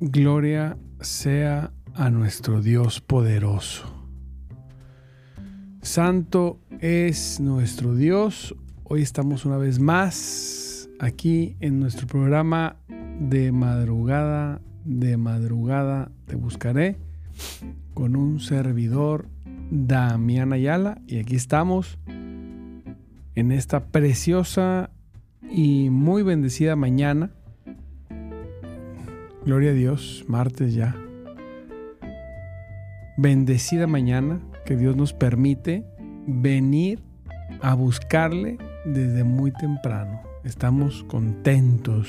Gloria sea a nuestro Dios poderoso. Santo es nuestro Dios. Hoy estamos una vez más aquí en nuestro programa de madrugada, de madrugada te buscaré con un servidor Damián Ayala y aquí estamos en esta preciosa y muy bendecida mañana Gloria a Dios, martes ya. Bendecida mañana que Dios nos permite venir a buscarle desde muy temprano. Estamos contentos.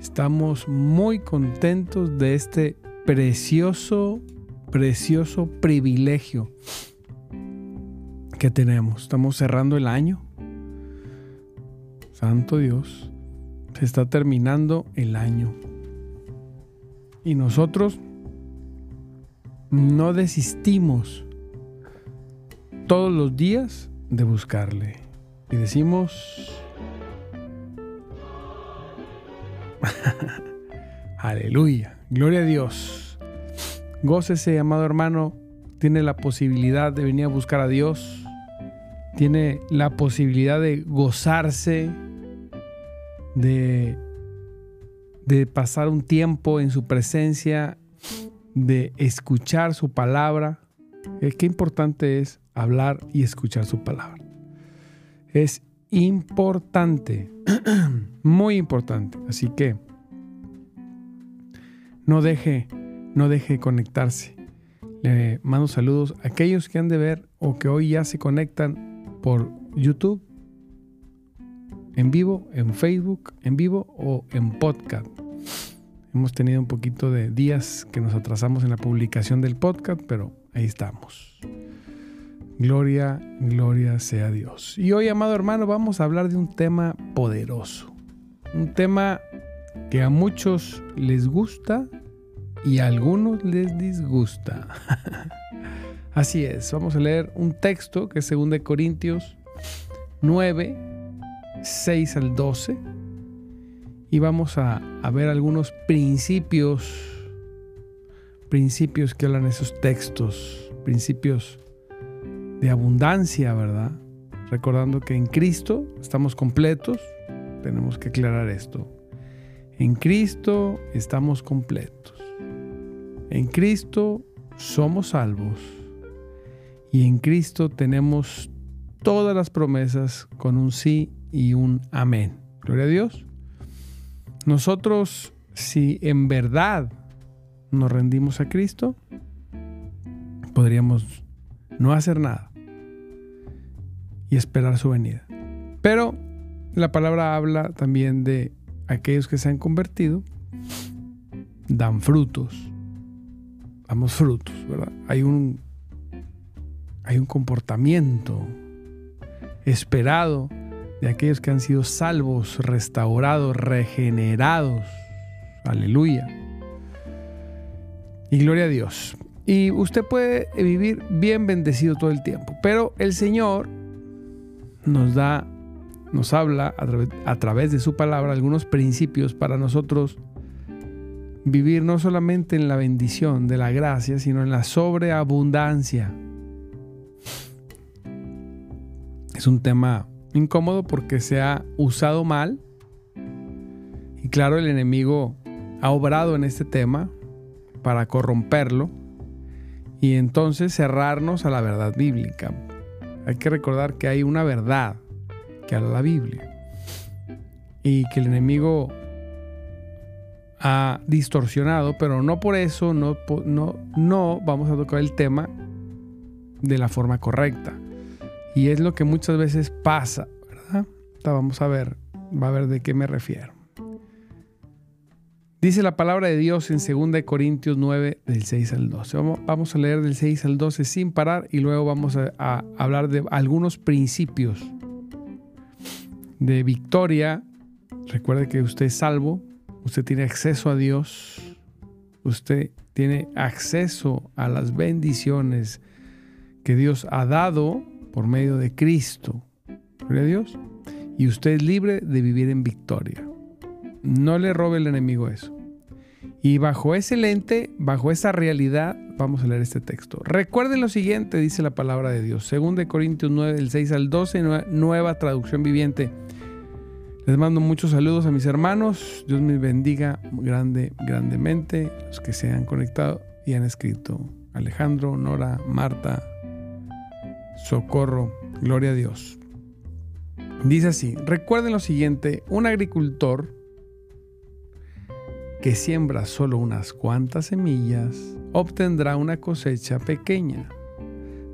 Estamos muy contentos de este precioso, precioso privilegio que tenemos. Estamos cerrando el año. Santo Dios, se está terminando el año. Y nosotros no desistimos todos los días de buscarle. Y decimos, aleluya, gloria a Dios. Gócese, amado hermano, tiene la posibilidad de venir a buscar a Dios. Tiene la posibilidad de gozarse, de de pasar un tiempo en su presencia, de escuchar su palabra. Eh, qué importante es hablar y escuchar su palabra. Es importante, muy importante. Así que no deje, no deje conectarse. Le mando saludos a aquellos que han de ver o que hoy ya se conectan por YouTube en vivo, en Facebook, en vivo o en podcast. Hemos tenido un poquito de días que nos atrasamos en la publicación del podcast, pero ahí estamos. Gloria, gloria sea Dios. Y hoy, amado hermano, vamos a hablar de un tema poderoso. Un tema que a muchos les gusta y a algunos les disgusta. Así es, vamos a leer un texto que es 2 Corintios 9, 6 al 12. Y vamos a, ver algunos principios, principios que hablan esos textos, principios de abundancia, ¿verdad? Recordando que en Cristo estamos completos, tenemos que aclarar esto. En Cristo estamos completos. En Cristo somos salvos. Y en Cristo tenemos todas las promesas con un sí y un amén. Gloria a Dios. nosotros, si en verdad nos rendimos a Cristo, podríamos no hacer nada y esperar su venida. Pero la palabra habla también de aquellos que se han convertido, dan frutos. Damos frutos, ¿verdad? Hay un, hay un comportamiento esperado de aquellos que han sido salvos, restaurados, regenerados. Aleluya. Y gloria a Dios. Y usted puede vivir bien bendecido todo el tiempo, pero el Señor nos da, nos habla a, través de su palabra algunos principios para nosotros vivir no solamente en la bendición de la gracia, sino en la sobreabundancia. Es un tema incómodo porque se ha usado mal y claro, el enemigo ha obrado en este tema para corromperlo y entonces cerrarnos a la verdad bíblica. Hay que recordar que hay una verdad que habla la Biblia y que el enemigo ha distorsionado, pero no por eso no, no, no vamos a tocar el tema de la forma correcta. Y es lo que muchas veces pasa, ¿verdad? Vamos a ver, va a ver de qué me refiero. Dice la palabra de Dios en 2 Corintios 9, del 6 al 12. Vamos a leer del 6 al 12 sin parar y luego vamos a, hablar de algunos principios de victoria. Recuerde que usted es salvo, usted tiene acceso a Dios, usted tiene acceso a las bendiciones que Dios ha dado por medio de Cristo. Gloria a Dios. Y usted es libre de vivir en victoria. No le robe el enemigo eso. Y bajo ese lente, bajo esa realidad, vamos a leer este texto. Recuerden lo siguiente, dice la palabra de Dios. Según de Corintios 9, del 6 al 12, nueva traducción viviente. Les mando muchos saludos a mis hermanos. Dios me bendiga grande, grandemente. Los que se han conectado y han escrito. Alejandro, Nora, Marta, Socorro. Gloria a Dios. Dice así, recuerden lo siguiente, un agricultor que siembra solo unas cuantas semillas obtendrá una cosecha pequeña,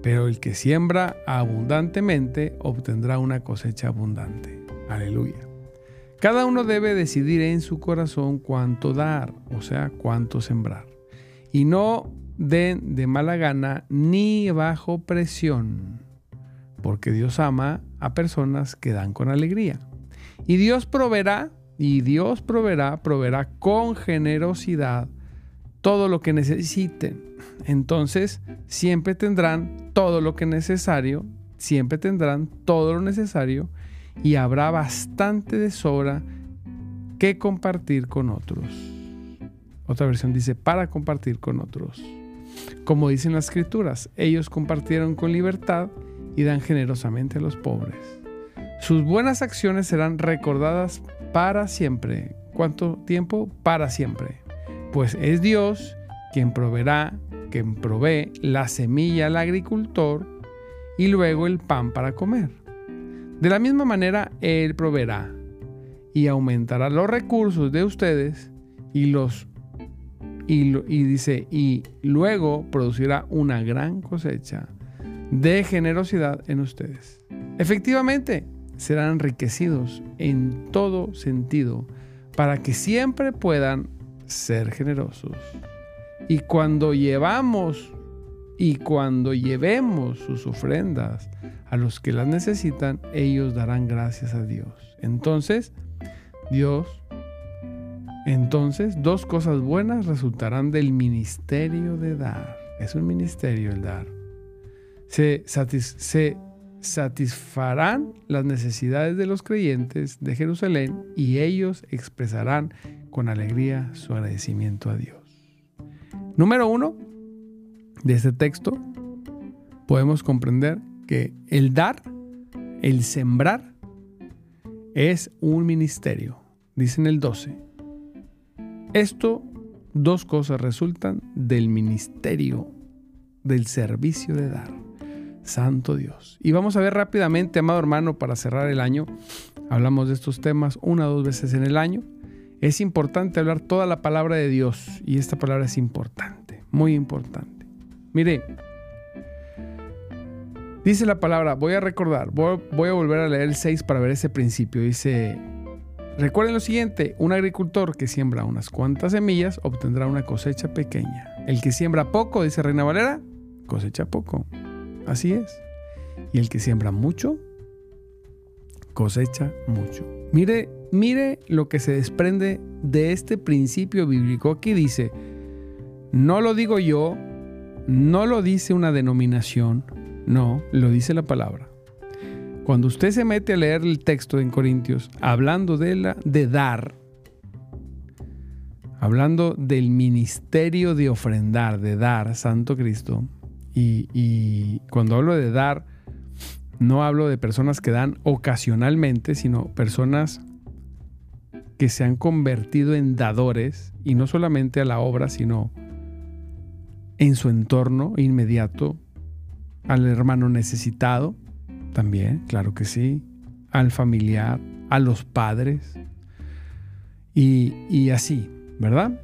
pero el que siembra abundantemente obtendrá una cosecha abundante. Aleluya. Cada uno debe decidir en su corazón cuánto dar, o sea, cuánto sembrar. Y no den de mala gana ni bajo presión, porque Dios ama a personas que dan con alegría. Y Dios proveerá y Dios proveerá, proveerá con generosidad todo lo que necesiten. Entonces, siempre tendrán todo lo que es necesario, siempre tendrán todo lo necesario y habrá bastante de sobra que compartir con otros. Otra versión dice, para compartir con otros. Como dicen las escrituras, ellos compartieron con libertad y dan generosamente a los pobres. Sus buenas acciones serán recordadas para siempre. ¿Cuánto tiempo? Para siempre. Pues es Dios quien proveerá, quien provee la semilla al agricultor y luego el pan para comer. De la misma manera, Él proveerá y aumentará los recursos de ustedes y los y, dice y luego producirá una gran cosecha de generosidad en ustedes. Efectivamente, serán enriquecidos en todo sentido para que siempre puedan ser generosos. Y cuando llevamos y cuando llevemos sus ofrendas a los que las necesitan, ellos darán gracias a Dios. Entonces, Dios, entonces dos cosas buenas resultarán del ministerio de dar. Es un ministerio el dar. Se, satisfarán las necesidades de los creyentes de Jerusalén y ellos expresarán con alegría su agradecimiento a Dios. Número uno de este texto, podemos comprender que el dar, el sembrar, es un ministerio. Dice en el 12. Esto, dos cosas resultan del ministerio, del servicio de dar. Santo Dios. Y vamos a ver rápidamente, amado hermano, para cerrar el año. Hablamos de estos temas una o dos veces en el año. Es importante hablar toda la palabra de Dios y esta palabra es importante, muy importante. Mire, dice la palabra, voy a recordar, voy, a volver a leer el 6 para ver ese principio. Dice, recuerden lo siguiente, un agricultor que siembra unas cuantas semillas obtendrá una cosecha pequeña. El que siembra poco, dice Reina Valera, cosecha poco. Así es. Y el que siembra mucho, cosecha mucho. Mire, mire lo que se desprende de este principio bíblico. Aquí dice, no lo digo yo, no lo dice una denominación, no, lo dice la palabra. Cuando usted se mete a leer el texto en Corintios, hablando de, la, de dar, hablando del ministerio de ofrendar, de dar, Santo Cristo, y, y cuando hablo de dar, no hablo de personas que dan ocasionalmente, sino personas que se han convertido en dadores, y no solamente a la obra, sino en su entorno inmediato, al hermano necesitado, también, claro que sí, al familiar, a los padres, y, y así, ¿verdad?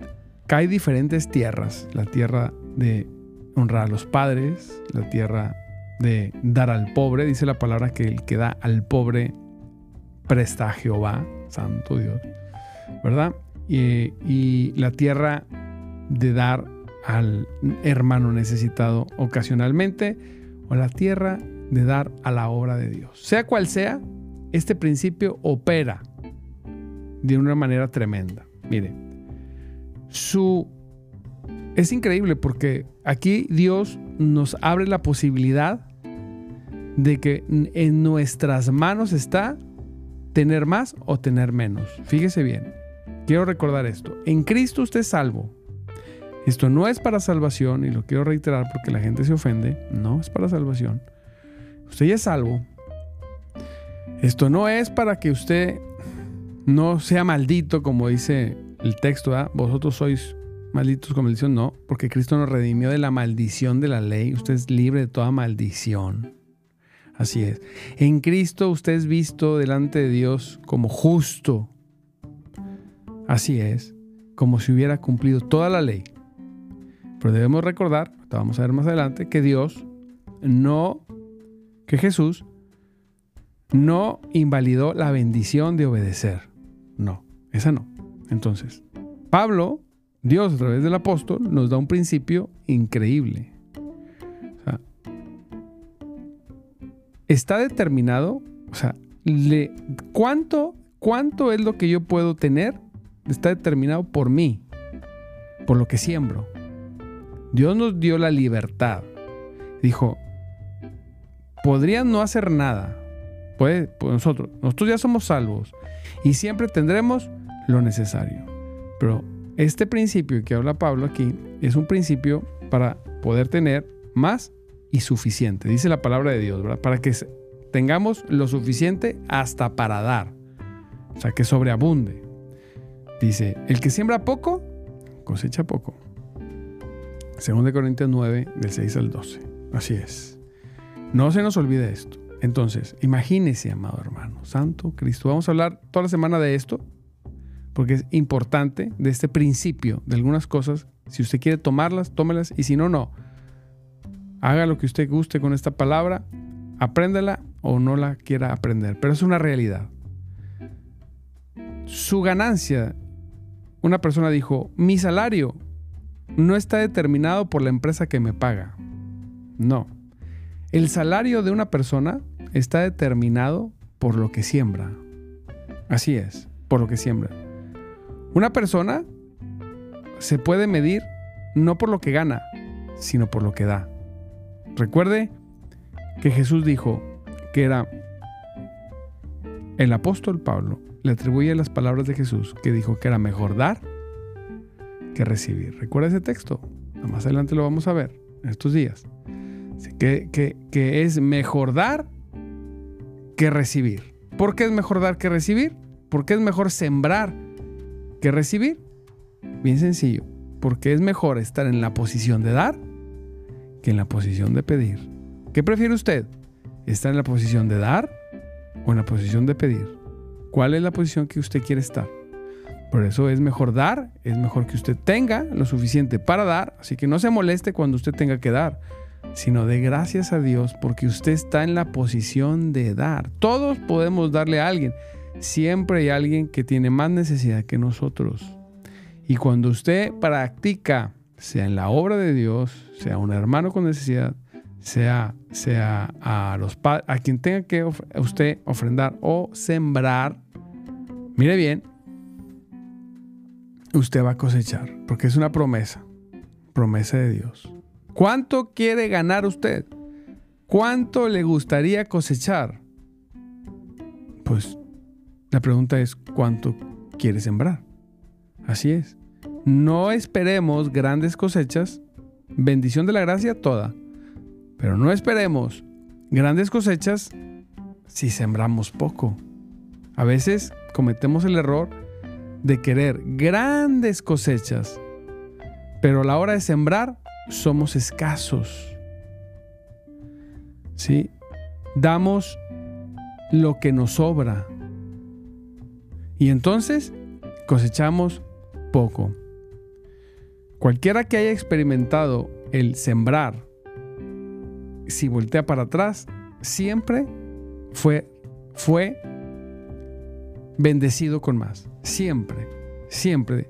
Hay diferentes tierras, la tierra de honrar a los padres, la tierra de dar al pobre. Dice la palabra que el que da al pobre presta a Jehová, santo Dios, ¿verdad? Y, y la tierra de dar al hermano necesitado ocasionalmente o la tierra de dar a la obra de Dios. Sea cual sea, este principio opera de una manera tremenda. Mire, su es increíble porque aquí Dios nos abre la posibilidad de que en nuestras manos está tener más o tener menos. Fíjese bien, quiero recordar esto. En Cristo usted es salvo. Esto no es para salvación, y lo quiero reiterar porque la gente se ofende. No es para salvación. Usted ya es salvo. Esto no es para que usted no sea maldito, como dice el texto. Vosotros sois malditos con maldición. No, porque Cristo nos redimió de la maldición de la ley. Usted es libre de toda maldición. Así es. En Cristo usted es visto delante de Dios como justo. Así es, como si hubiera cumplido toda la ley. Pero debemos recordar, vamos a ver más adelante, que Dios no, que Jesús no invalidó la bendición de obedecer. No, esa no. Entonces, Pablo, Dios a través del apóstol, nos da un principio increíble. está determinado, o sea, le, ¿cuánto, ¿cuánto es lo que yo puedo tener? Está determinado por mí, por lo que siembro. Dios nos dio la libertad. Dijo, podrían no hacer nada. Puede, pues nosotros, nosotros ya somos salvos y siempre tendremos lo necesario. Pero este principio que habla Pablo aquí es un principio para poder tener más y suficiente. Dice la palabra de Dios. Para que tengamos lo suficiente hasta para dar. O sea, que sobreabunde. Dice, el que siembra poco, cosecha poco. Según de Corintios 9, del 6 al 12. Así es. No se nos olvide esto. Entonces, imagínese, amado hermano, Santo Cristo. Vamos a hablar toda la semana de esto, porque es importante, de este principio, de algunas cosas. Si usted quiere tomarlas, tómelas, y si no, no. Haga lo que usted guste con esta palabra, apréndela o no la quiera aprender, pero es una realidad. Su ganancia, una persona dijo, mi salario no está determinado por la empresa que me paga. No. El salario de una persona está determinado por lo que siembra. Así es, por lo que siembra. Una persona se puede medir no por lo que gana, sino por lo que da. Recuerde que Jesús dijo que era el apóstol Pablo, le atribuye las palabras de Jesús que dijo que era mejor dar que recibir. ¿Recuerda ese texto? Más adelante lo vamos a ver en estos días. Que, que, es mejor dar que recibir. ¿Por qué es mejor dar que recibir? ¿Por qué es mejor sembrar que recibir? Bien sencillo. Porque es mejor estar en la posición de dar que en la posición de pedir. ¿Qué prefiere usted? ¿Estar en la posición de dar o en la posición de pedir? ¿Cuál es la posición que usted quiere estar? Por eso es mejor dar, es mejor que usted tenga lo suficiente para dar, así que no se moleste cuando usted tenga que dar, sino de gracias a Dios porque usted está en la posición de dar. Todos podemos darle a alguien, siempre hay alguien que tiene más necesidad que nosotros. Y cuando usted practica, sea en la obra de Dios, sea un hermano con necesidad, sea, sea a, los a quien tenga que usted ofrendar o sembrar, mire bien, usted va a cosechar, porque es una promesa, promesa de Dios. ¿Cuánto quiere ganar usted? ¿Cuánto le gustaría cosechar? Pues la pregunta es, ¿cuánto quiere sembrar? Así es. No esperemos grandes cosechas, bendición de la gracia toda, pero no esperemos grandes cosechas si sembramos poco. A veces cometemos el error de querer grandes cosechas, pero a la hora de sembrar somos escasos. ¿Sí? Damos lo que nos sobra. Y entonces cosechamos poco. Cualquiera que haya experimentado el sembrar, si voltea para atrás, siempre fue, fue bendecido con más. Siempre, siempre.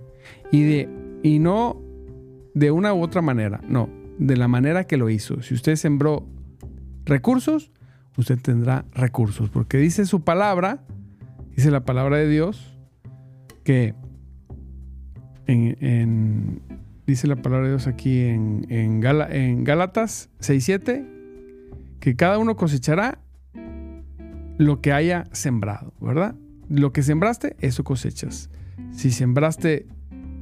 Y, de, y no de una u otra manera, no, de la manera que lo hizo. Si usted sembró recursos, usted tendrá recursos, porque dice su palabra, dice la palabra de Dios, que en, dice la palabra de Dios aquí en, en, en Gálatas 6.7, que cada uno cosechará lo que haya sembrado, ¿verdad? lo que sembraste, eso cosechas. Si sembraste,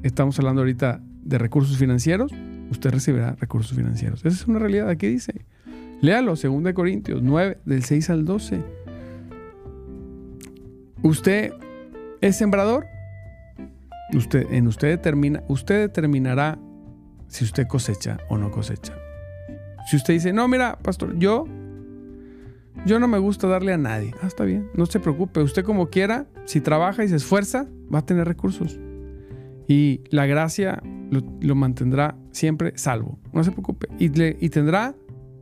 estamos hablando ahorita de recursos financieros, usted recibirá recursos financieros. Esa es una realidad. Aquí dice. Léalo, 2 Corintios 9, del 6 al 12. ¿Usted es sembrador? Usted, en usted determina, usted determinará si usted cosecha o no cosecha. Si usted dice, no, mira, pastor, yo yo no me gusta darle a nadie. Ah, está bien, no se preocupe. Usted como quiera, si trabaja y se esfuerza, va a tener recursos. Y la gracia lo, mantendrá siempre salvo. No se preocupe. Y, y tendrá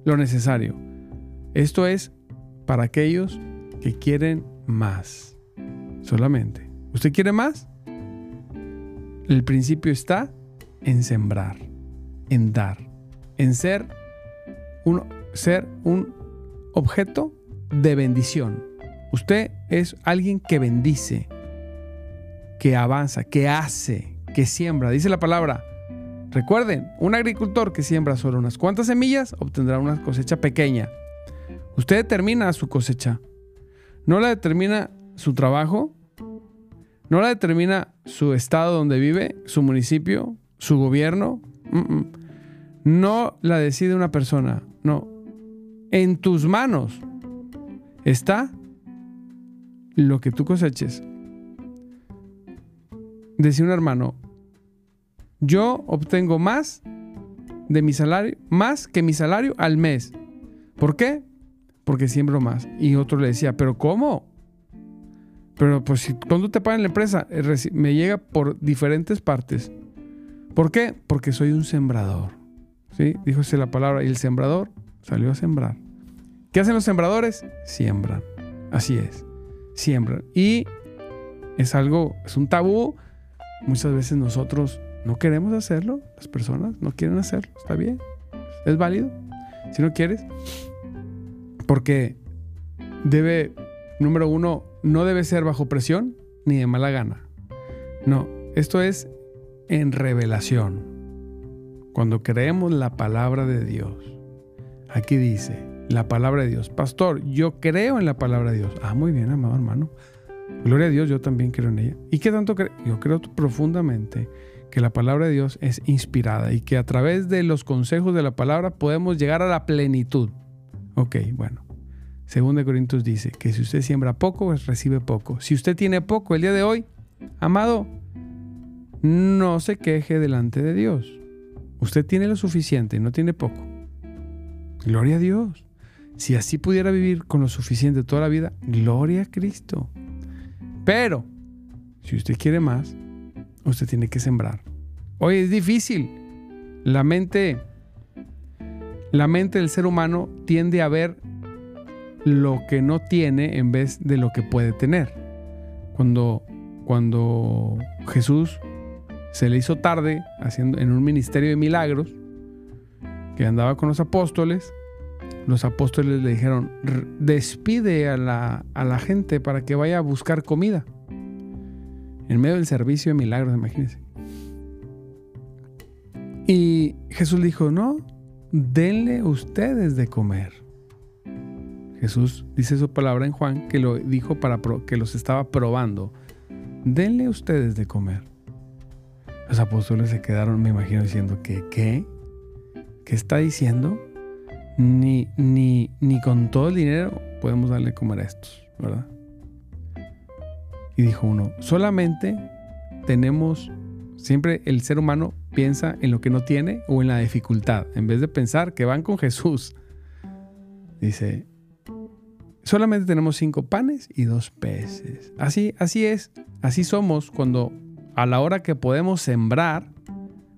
lo necesario. Esto es para aquellos que quieren más. Solamente. ¿Usted quiere más? El principio está en sembrar, en dar, en ser un, ser un objeto de bendición. Usted es alguien que bendice, que avanza, que hace, que siembra. Dice la palabra. Recuerden, un agricultor que siembra solo unas cuantas semillas obtendrá una cosecha pequeña. Usted determina su cosecha. No la determina su trabajo, no la determina su estado donde vive, su municipio, su gobierno. No la decide una persona, no, en tus manos está lo que tú coseches. Decía un hermano, yo obtengo más de mi salario, más que mi salario al mes. ¿Por qué? Porque siembro más. Y otro le decía, ¿pero cómo? Pero pues si cuando te pagan la empresa, eh, me llega por diferentes partes. ¿Por qué? Porque soy un sembrador. ¿Sí? Díjose la palabra. Y el sembrador salió a sembrar. ¿Qué hacen los sembradores? Siembran. Así es. Siembran. Y es algo, es un tabú. Muchas veces nosotros no queremos hacerlo. Las personas no quieren hacerlo. Está bien. Es válido. Si no quieres. Porque debe, número uno, no debe ser bajo presión ni de mala gana. No, esto es en revelación. Cuando creemos la palabra de Dios. Aquí dice, la palabra de Dios. Pastor, yo creo en la palabra de Dios. Ah, muy bien, amado hermano. Gloria a Dios, yo también creo en ella. ¿Y qué tanto creo? Yo creo profundamente que la palabra de Dios es inspirada y que a través de los consejos de la palabra podemos llegar a la plenitud. Ok, bueno. Según de Corintios dice que si usted siembra poco, pues recibe poco. Si usted tiene poco el día de hoy, amado, no se queje delante de Dios. Usted tiene lo suficiente, no tiene poco. Gloria a Dios. Si así pudiera vivir con lo suficiente toda la vida, gloria a Cristo. Pero, si usted quiere más, usted tiene que sembrar. Hoy es difícil. La mente, la mente del ser humano tiende a ver lo que no tiene en vez de lo que puede tener. Cuando, cuando Jesús se le hizo tarde haciendo en un ministerio de milagros, que andaba con los apóstoles, los apóstoles le dijeron, despide a la, a la gente para que vaya a buscar comida. En medio del servicio de milagros, imagínense. Y Jesús dijo, no, denle ustedes de comer. Jesús dice su palabra en Juan que lo dijo para que los estaba probando. Denle ustedes de comer. Los apóstoles se quedaron, me imagino, diciendo que, ¿qué? ¿Qué está diciendo? Ni, ni, ni con todo el dinero podemos darle comer a estos, ¿verdad? Y dijo uno, solamente tenemos, siempre el ser humano piensa en lo que no tiene o en la dificultad, en vez de pensar que van con Jesús. Dice, solamente tenemos cinco panes y dos peces. Así, así es, así somos cuando a la hora que podemos sembrar,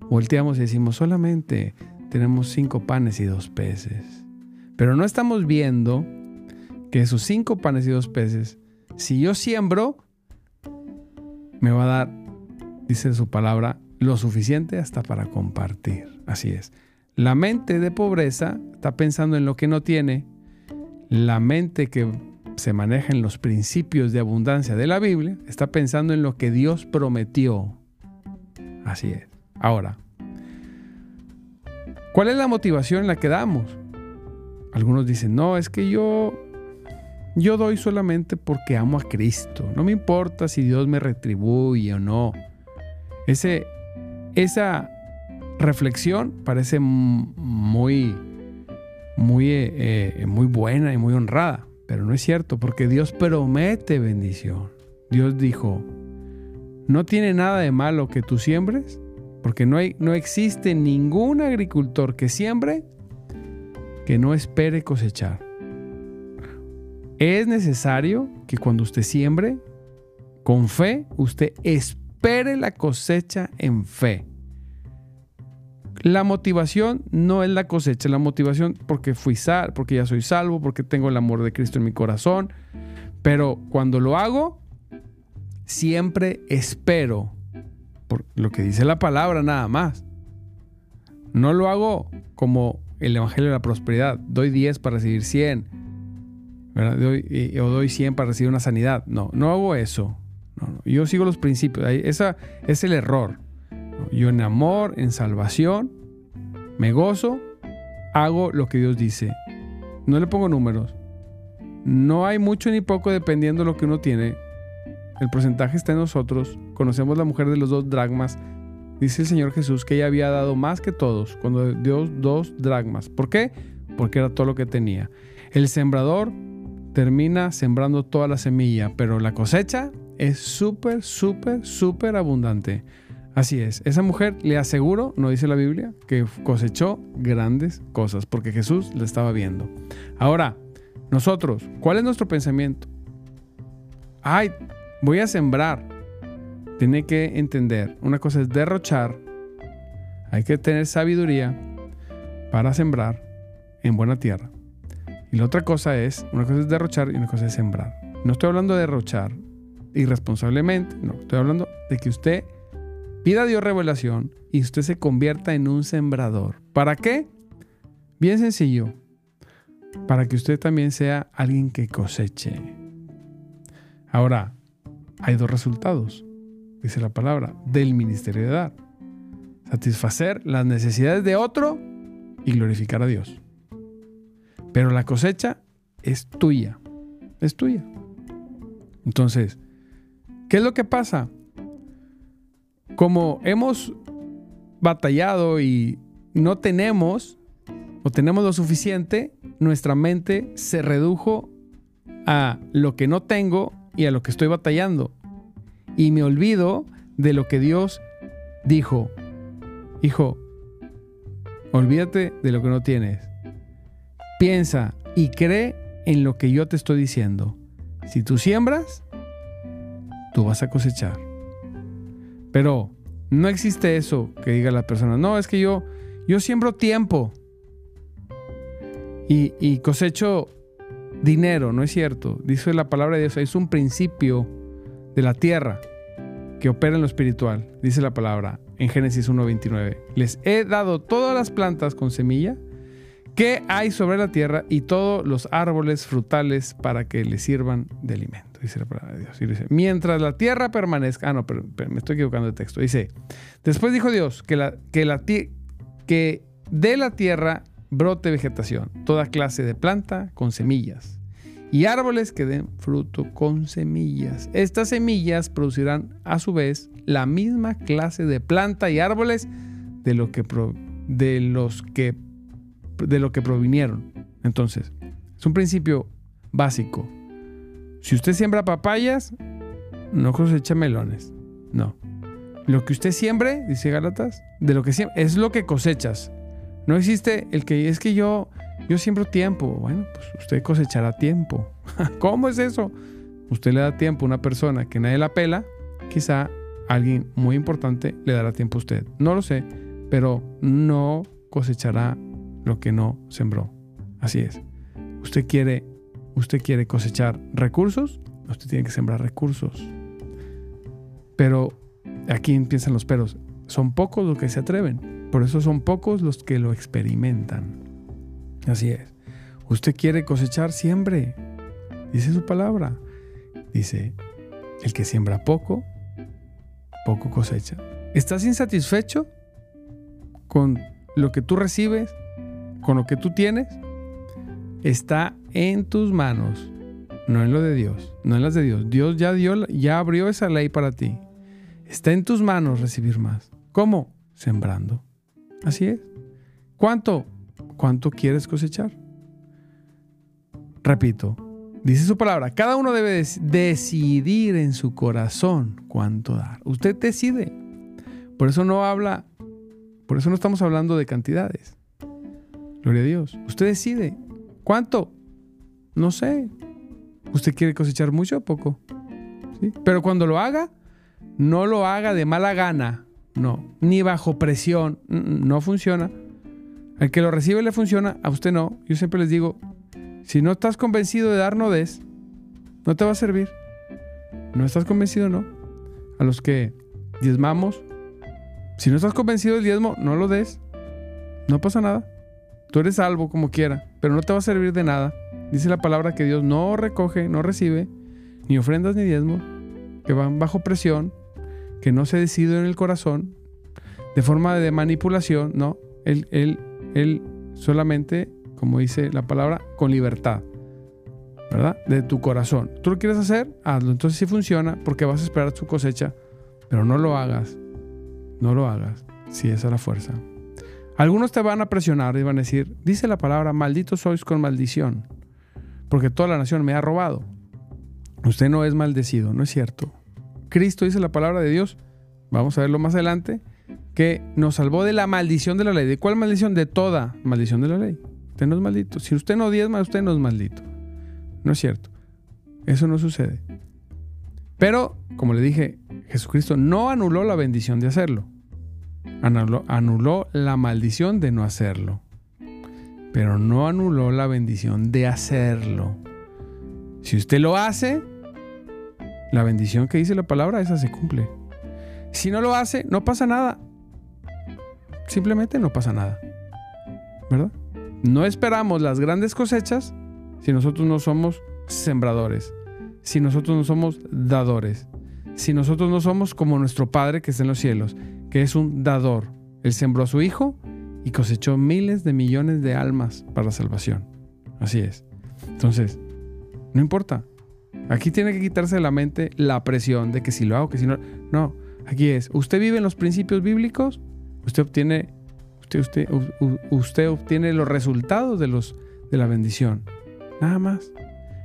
volteamos y decimos, solamente tenemos cinco panes y dos peces. Pero no estamos viendo que esos cinco panes y dos peces, si yo siembro, me va a dar, dice su palabra, lo suficiente hasta para compartir. Así es. La mente de pobreza está pensando en lo que no tiene. La mente que se maneja en los principios de abundancia de la Biblia está pensando en lo que Dios prometió. Así es. Ahora, ¿cuál es la motivación en la que damos? Algunos dicen, no, es que yo yo doy solamente porque amo a Cristo. No me importa si Dios me retribuye o no. Ese, esa reflexión parece muy, muy, eh, eh, muy buena y muy honrada, pero no es cierto porque Dios promete bendición. Dios dijo, no tiene nada de malo que tú siembres, porque no, hay, no existe ningún agricultor que siembre que no espere cosechar. Es necesario que cuando usted siembre, con fe, usted espere la cosecha en fe. La motivación no es la cosecha, la motivación porque fui sal, porque ya soy salvo, porque tengo el amor de Cristo en mi corazón. Pero cuando lo hago, siempre espero por lo que dice la palabra nada más. No lo hago como el Evangelio de la Prosperidad. Doy 10 para recibir 100 Doy, o doy 100 para recibir una sanidad. No, no hago eso. Yo sigo los principios. Esa es el error. Yo en amor, en salvación, me gozo, hago lo que Dios dice. No le pongo números. No hay mucho ni poco dependiendo de lo que uno tiene. El porcentaje está en nosotros. Conocemos la mujer de los dos dragmas. Dice el Señor Jesús que ella había dado más que todos cuando dio dos dragmas. ¿Por qué? Porque era todo lo que tenía. El sembrador termina sembrando toda la semilla, pero la cosecha es súper, súper, súper abundante. Así es, esa mujer, le aseguro, no dice la Biblia, que cosechó grandes cosas, porque Jesús la estaba viendo. Ahora, nosotros, ¿cuál es nuestro pensamiento? Ay, voy a sembrar. Tiene que entender, una cosa es derrochar, hay que tener sabiduría para sembrar en buena tierra. Y la otra cosa es, una cosa es derrochar y una cosa es sembrar. No estoy hablando de derrochar irresponsablemente, no, estoy hablando de que usted pida a Dios revelación y usted se convierta en un sembrador. ¿Para qué? Bien sencillo, para que usted también sea alguien que coseche. Ahora, hay dos resultados, dice la palabra, del ministerio de dar. Satisfacer las necesidades de otro y glorificar a Dios. Pero la cosecha es tuya. Es tuya. Entonces, ¿qué es lo que pasa? Como hemos batallado y no tenemos o tenemos lo suficiente, nuestra mente se redujo a lo que no tengo y a lo que estoy batallando. Y me olvido de lo que Dios dijo. Hijo, olvídate de lo que no tienes. Piensa y cree en lo que yo te estoy diciendo. Si tú siembras, tú vas a cosechar. Pero No existe eso que diga la persona. No, es que yo, yo siembro tiempo y, y cosecho dinero, no es cierto. Dice la palabra de Dios, es un principio de la tierra que opera en lo espiritual, dice la palabra en Génesis 1.29. Les he dado todas las plantas con semilla que hay sobre la tierra y todos los árboles frutales para que les sirvan de alimento, dice la palabra de Dios. Mientras la tierra permanezca, ah, no, pero, me estoy equivocando de texto. Dice, después dijo Dios que, la, de la tierra brote vegetación, toda clase de planta con semillas y árboles que den fruto con semillas. Estas semillas producirán a su vez la misma clase de planta y árboles de lo que, de los que, de lo que provinieron. Entonces, es un principio básico. Si usted siembra papayas, no cosecha melones. No. Lo que usted siembre, dice Galatas, de lo que siembra, es lo que cosechas. No existe el que es que yo yo siembro tiempo. Bueno, pues usted cosechará tiempo. ¿Cómo es eso? Usted le da tiempo a una persona que nadie la pela, quizá alguien muy importante le dará tiempo a usted. No lo sé, pero no cosechará lo que no sembró. Así es. Usted quiere, usted quiere cosechar recursos, usted tiene que sembrar recursos. Pero aquí empiezan los peros. Son pocos los que se atreven. Por eso son pocos los que lo experimentan. Así es. Usted quiere cosechar, siembre. Dice su palabra. Dice, el que siembra poco, poco cosecha. ¿Estás insatisfecho con lo que tú recibes, con lo que tú tienes? Está en tus manos, no en lo de Dios, no en las de Dios. Dios ya dio, ya abrió esa ley para ti. Está en tus manos recibir más. ¿Cómo? Sembrando. Así es. ¿Cuánto? ¿Cuánto quieres cosechar? Repito, dice su palabra, cada uno debe decidir en su corazón cuánto dar. Usted decide. Por eso no habla, por eso no estamos hablando de cantidades. Gloria a Dios. Usted decide. ¿Cuánto? No sé. ¿Usted quiere cosechar mucho o poco? Pero cuando lo haga, no lo haga de mala gana. No. Ni bajo presión. Mm, mm, no funciona. Al que lo recibe le funciona, a usted no. Yo siempre les digo, si no estás convencido de dar, no des. No te va a servir. No estás convencido, no. A los que diezmamos, si no estás convencido del diezmo, no lo des. No pasa nada. Tú eres salvo como quiera, pero no te va a servir de nada. Dice la palabra que Dios no recoge, no recibe, ni ofrendas ni diezmos, que van bajo presión, que no se decide en el corazón, de forma de manipulación, no. Él, él él solamente, como dice la palabra, con libertad. ¿Verdad? De tu corazón. ¿Tú lo quieres hacer? Hazlo. Entonces sí funciona porque vas a esperar tu cosecha. Pero no lo hagas. No lo hagas. Si esa es la fuerza. Algunos te van a presionar y van a decir, dice la palabra, maldito sois con maldición, porque toda la nación me ha robado. Usted no es maldecido, no es cierto. Cristo dice la palabra de Dios, vamos a verlo más adelante, que nos salvó de la maldición de la ley. ¿De cuál maldición? De toda maldición de la ley. Usted no es maldito. Si usted no diezma, usted no es maldito. No es cierto. Eso no sucede. Pero, como le dije, Jesucristo no anuló la bendición de hacerlo. Anuló, la maldición de no hacerlo. Pero no anuló la bendición de hacerlo. Si usted lo hace, la bendición que dice la palabra, esa se cumple. Si no lo hace, no pasa nada simplemente no pasa nada. ¿Verdad? No esperamos las grandes cosechas si nosotros no somos sembradores, si nosotros no somos dadores, si nosotros no somos como nuestro Padre que está en los cielos, que es un dador. Él sembró a su Hijo y cosechó miles de millones de almas para la salvación. Así es. Entonces, no importa. Aquí tiene que quitarse de la mente la presión de que si lo hago, que si no. No, aquí es, ¿usted vive en los principios bíblicos? usted obtiene, usted, usted, usted obtiene los resultados de, los, de la bendición. Nada más.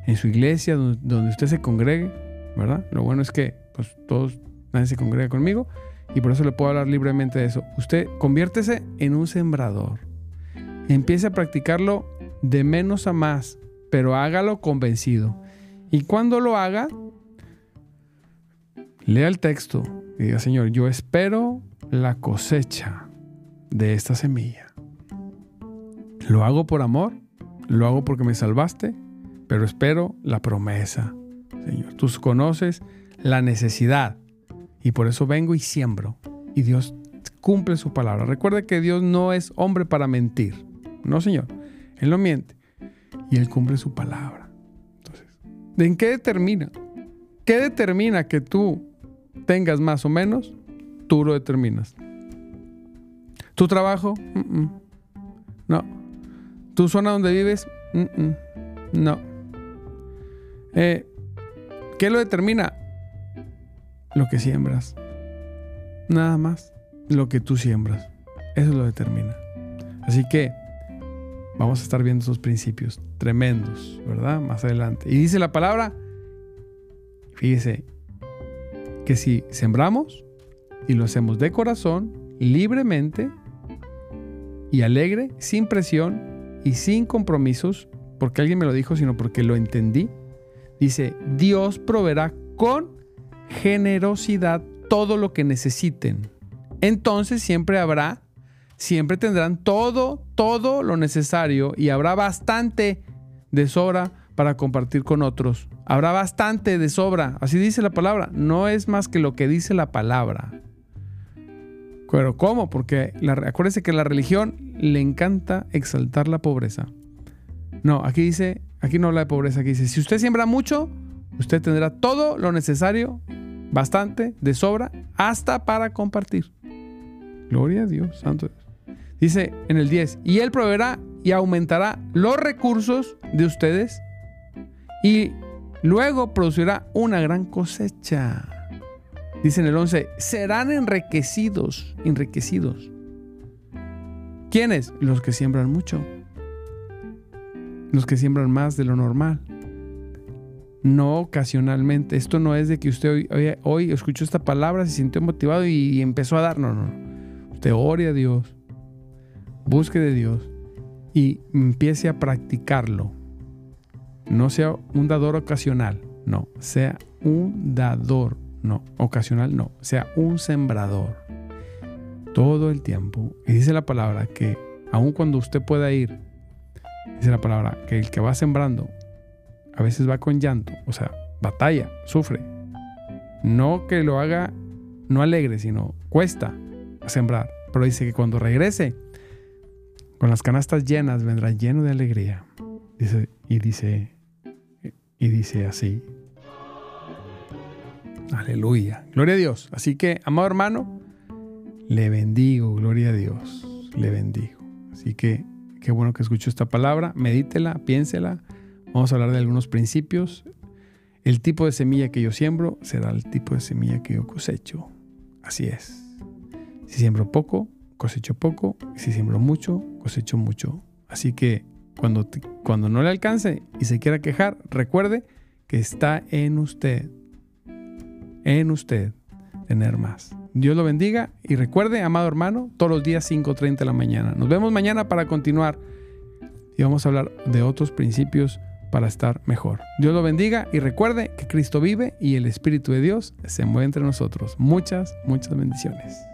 En su iglesia, donde, usted se congregue, ¿verdad? Lo bueno es que pues, todos, nadie se congrega conmigo y por eso le puedo hablar libremente de eso. Usted conviértese en un sembrador. Empiece a practicarlo de menos a más, pero hágalo convencido. Y cuando lo haga, lea el texto y diga, Señor, yo espero la cosecha de esta semilla. Lo hago por amor, lo hago porque me salvaste, pero espero la promesa, Señor. Tú conoces la necesidad y por eso vengo y siembro. Y Dios cumple su palabra. Recuerda que Dios no es hombre para mentir. No, Señor. Él no miente. Y Él cumple su palabra. Entonces, ¿en qué determina? ¿Qué determina que tú tengas más o menos? Tú lo determinas. ¿Tu trabajo? No. ¿Tu zona donde vives? no. Eh, ¿Qué lo determina? Lo que siembras. Nada más. Lo que tú siembras. Eso lo determina. Así que vamos a estar viendo esos principios tremendos, ¿verdad? Más adelante. Y dice la palabra, fíjese, que si sembramos y lo hacemos de corazón, libremente y alegre, sin presión y sin compromisos, porque alguien me lo dijo, sino porque lo entendí, dice, Dios proveerá con generosidad todo lo que necesiten. Entonces siempre habrá, siempre tendrán todo, todo lo necesario y habrá bastante de sobra para compartir con otros. Habrá bastante de sobra, así dice la palabra. No es más que lo que dice la palabra. Pero ¿cómo? Porque la, acuérdese que la religión le encanta exaltar la pobreza. No, aquí dice, aquí no habla de pobreza, aquí dice, si usted siembra mucho, usted tendrá todo lo necesario, bastante, de sobra, hasta para compartir. Gloria a Dios, santo Dios. Dice en el 10, y Él proveerá y aumentará los recursos de ustedes y luego producirá una gran cosecha. Dice en el 11, serán enriquecidos, enriquecidos. ¿Quiénes? Los que siembran mucho. Los que siembran más de lo normal. No ocasionalmente. Esto no es de que usted hoy, escuchó esta palabra, se sintió motivado y, empezó a dar. No, no. Usted ore a Dios. Busque de Dios. Y empiece a practicarlo. No sea un dador ocasional. No. Sea un dador no, ocasional no, sea un sembrador. Todo el tiempo. Y dice la palabra que aun cuando usted pueda ir, dice la palabra que el que va sembrando a veces va con llanto, o sea, batalla, sufre. No que lo haga no alegre, sino cuesta sembrar. Pero dice que cuando regrese, con las canastas llenas, vendrá lleno de alegría. Dice, y dice, y dice así, Aleluya. Gloria a Dios. Así que, amado hermano, le bendigo. Gloria a Dios. Le bendigo. Así que, qué bueno que escuchó esta palabra. Medítela, piénsela. Vamos a hablar de algunos principios. El tipo de semilla que yo siembro será el tipo de semilla que yo cosecho. Así es. Si siembro poco, cosecho poco. Si siembro mucho, cosecho mucho. Así que cuando, cuando no le alcance y se quiera quejar, recuerde que está en usted en usted tener más. Dios lo bendiga y recuerde, amado hermano, todos los días 5.30 de la mañana. Nos vemos mañana para continuar y vamos a hablar de otros principios para estar mejor. Dios lo bendiga y recuerde que Cristo vive y el Espíritu de Dios se mueve entre nosotros. Muchas, muchas bendiciones.